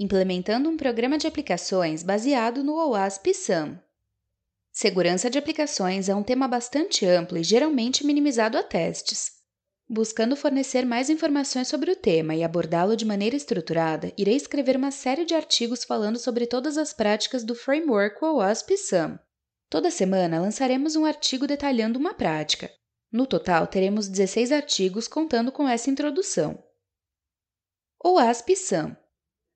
implementando um programa de aplicações baseado no OWASP SAM. Segurança de aplicações é um tema bastante amplo e geralmente minimizado a testes. Buscando fornecer mais informações sobre o tema e abordá-lo de maneira estruturada, irei escrever uma série de artigos falando sobre todas as práticas do framework OWASP SAM. Toda semana lançaremos um artigo detalhando uma prática. No total, teremos 16 artigos contando com essa introdução. OWASP SAM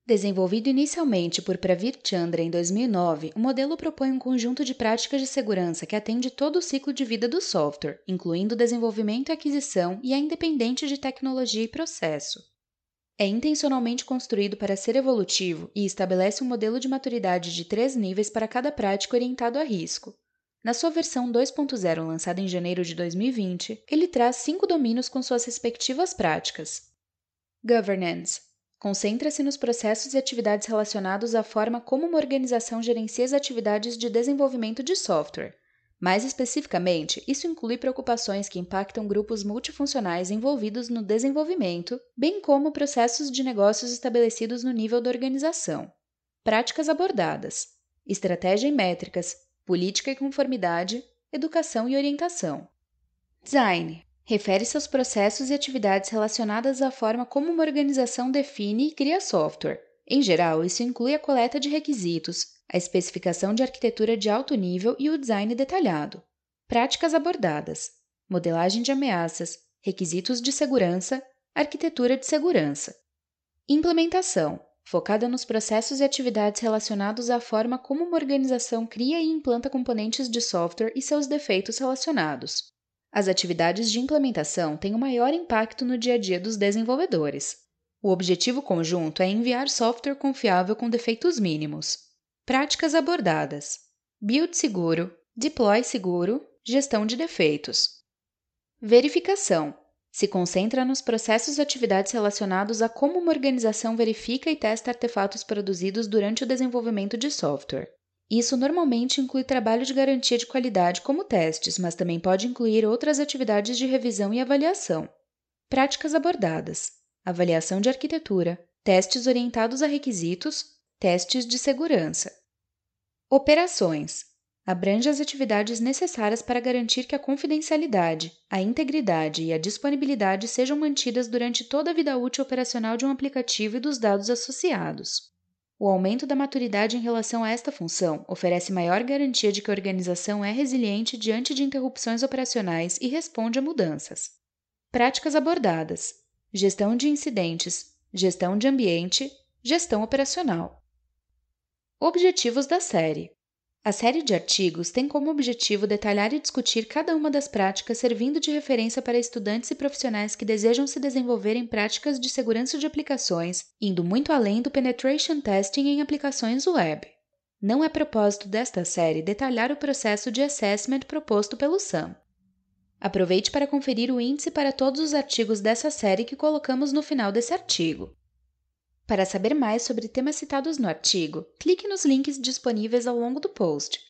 Desenvolvido inicialmente por Pravir Chandra em 2009, o modelo propõe um conjunto de práticas de segurança que atende todo o ciclo de vida do software, incluindo o desenvolvimento e aquisição e é independente de tecnologia e processo. É intencionalmente construído para ser evolutivo e estabelece um modelo de maturidade de três níveis para cada prática orientado a risco. Na sua versão 2.0, lançada em janeiro de 2020, ele traz cinco domínios com suas respectivas práticas: Governance Concentra-se nos processos e atividades relacionados à forma como uma organização gerencia as atividades de desenvolvimento de software. Mais especificamente, isso inclui preocupações que impactam grupos multifuncionais envolvidos no desenvolvimento, bem como processos de negócios estabelecidos no nível da organização. Práticas abordadas: estratégia e métricas, política e conformidade, educação e orientação. Design refere-se aos processos e atividades relacionadas à forma como uma organização define e cria software. Em geral, isso inclui a coleta de requisitos, a especificação de arquitetura de alto nível e o design detalhado. Práticas abordadas: modelagem de ameaças, requisitos de segurança, arquitetura de segurança. Implementação focada nos processos e atividades relacionados à forma como uma organização cria e implanta componentes de software e seus defeitos relacionados. As atividades de implementação têm o maior impacto no dia a dia dos desenvolvedores. O objetivo conjunto é enviar software confiável com defeitos mínimos. Práticas abordadas: build seguro, deploy seguro, gestão de defeitos. Verificação: se concentra nos processos e atividades relacionados a como uma organização verifica e testa artefatos produzidos durante o desenvolvimento de software. Isso normalmente inclui trabalho de garantia de qualidade, como testes, mas também pode incluir outras atividades de revisão e avaliação. Práticas abordadas: avaliação de arquitetura, testes orientados a requisitos, testes de segurança. Operações: abrange as atividades necessárias para garantir que a confidencialidade, a integridade e a disponibilidade sejam mantidas durante toda a vida útil operacional de um aplicativo e dos dados associados. O aumento da maturidade em relação a esta função oferece maior garantia de que a organização é resiliente diante de interrupções operacionais e responde a mudanças. Práticas abordadas: gestão de incidentes, gestão de ambiente, gestão operacional. Objetivos da série: a série de artigos tem como objetivo detalhar e discutir cada uma das práticas, servindo de referência para estudantes e profissionais que desejam se desenvolver em práticas de segurança de aplicações, indo muito além do penetration testing em aplicações web. Não é propósito desta série detalhar o processo de assessment proposto pelo SAM. Aproveite para conferir o índice para todos os artigos dessa série que colocamos no final desse artigo. Para saber mais sobre temas citados no artigo, clique nos links disponíveis ao longo do post.